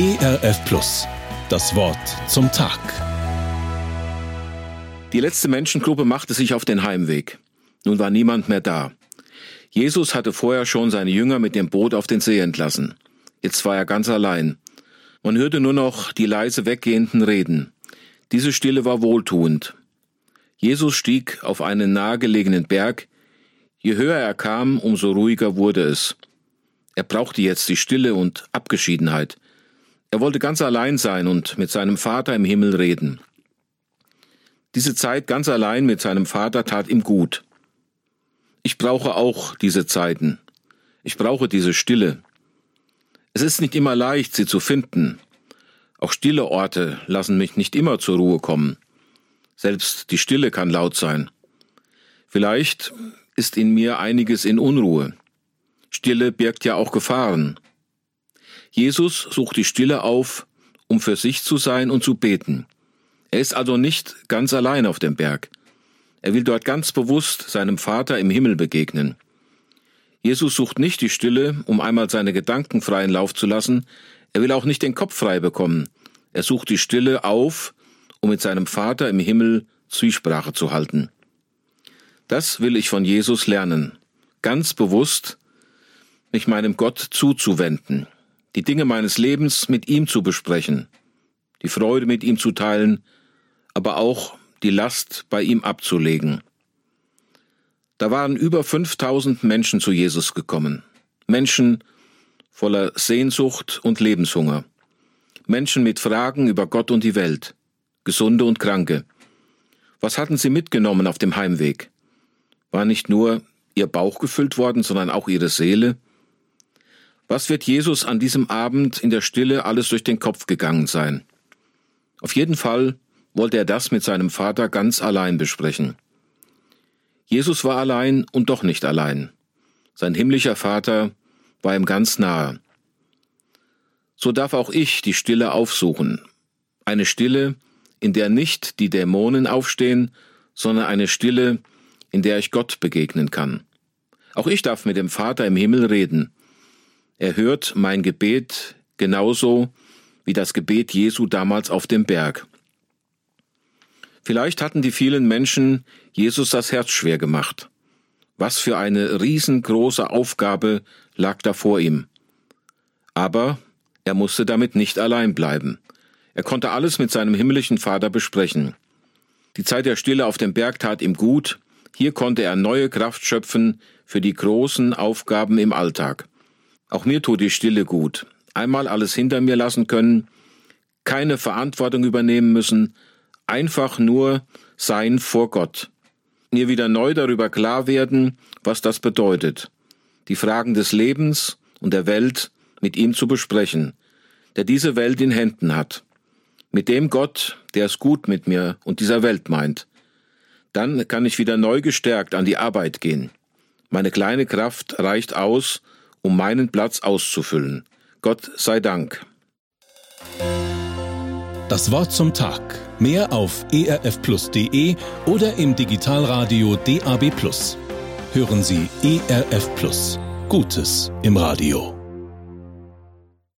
ERF Plus. Das Wort zum Tag. Die letzte Menschengruppe machte sich auf den Heimweg. Nun war niemand mehr da. Jesus hatte vorher schon seine Jünger mit dem Boot auf den See entlassen. Jetzt war er ganz allein. Man hörte nur noch die leise weggehenden Reden. Diese Stille war wohltuend. Jesus stieg auf einen nahegelegenen Berg. Je höher er kam, umso ruhiger wurde es. Er brauchte jetzt die Stille und Abgeschiedenheit. Er wollte ganz allein sein und mit seinem Vater im Himmel reden. Diese Zeit ganz allein mit seinem Vater tat ihm gut. Ich brauche auch diese Zeiten. Ich brauche diese Stille. Es ist nicht immer leicht, sie zu finden. Auch stille Orte lassen mich nicht immer zur Ruhe kommen. Selbst die Stille kann laut sein. Vielleicht ist in mir einiges in Unruhe. Stille birgt ja auch Gefahren. Jesus sucht die Stille auf, um für sich zu sein und zu beten. Er ist also nicht ganz allein auf dem Berg. Er will dort ganz bewusst seinem Vater im Himmel begegnen. Jesus sucht nicht die Stille, um einmal seine Gedanken freien Lauf zu lassen, er will auch nicht den Kopf frei bekommen. Er sucht die Stille auf, um mit seinem Vater im Himmel Zwiesprache zu halten. Das will ich von Jesus lernen, ganz bewusst mich meinem Gott zuzuwenden, die Dinge meines Lebens mit ihm zu besprechen, die Freude mit ihm zu teilen, aber auch die Last bei ihm abzulegen. Da waren über 5000 Menschen zu Jesus gekommen. Menschen voller Sehnsucht und Lebenshunger. Menschen mit Fragen über Gott und die Welt. Gesunde und Kranke. Was hatten sie mitgenommen auf dem Heimweg? War nicht nur ihr Bauch gefüllt worden, sondern auch ihre Seele? Was wird Jesus an diesem Abend in der Stille alles durch den Kopf gegangen sein? Auf jeden Fall wollte er das mit seinem Vater ganz allein besprechen. Jesus war allein und doch nicht allein. Sein himmlischer Vater war ihm ganz nahe. So darf auch ich die Stille aufsuchen. Eine Stille, in der nicht die Dämonen aufstehen, sondern eine Stille, in der ich Gott begegnen kann. Auch ich darf mit dem Vater im Himmel reden. Er hört mein Gebet genauso wie das Gebet Jesu damals auf dem Berg. Vielleicht hatten die vielen Menschen Jesus das Herz schwer gemacht. Was für eine riesengroße Aufgabe lag da vor ihm. Aber er musste damit nicht allein bleiben. Er konnte alles mit seinem himmlischen Vater besprechen. Die Zeit der Stille auf dem Berg tat ihm gut, hier konnte er neue Kraft schöpfen für die großen Aufgaben im Alltag. Auch mir tut die Stille gut. Einmal alles hinter mir lassen können, keine Verantwortung übernehmen müssen, einfach nur sein vor Gott. Mir wieder neu darüber klar werden, was das bedeutet. Die Fragen des Lebens und der Welt mit ihm zu besprechen, der diese Welt in Händen hat. Mit dem Gott, der es gut mit mir und dieser Welt meint. Dann kann ich wieder neu gestärkt an die Arbeit gehen. Meine kleine Kraft reicht aus, um meinen Platz auszufüllen. Gott sei Dank. Das Wort zum Tag. Mehr auf erfplus.de oder im Digitalradio DAB+. Hören Sie ERF Plus. Gutes im Radio.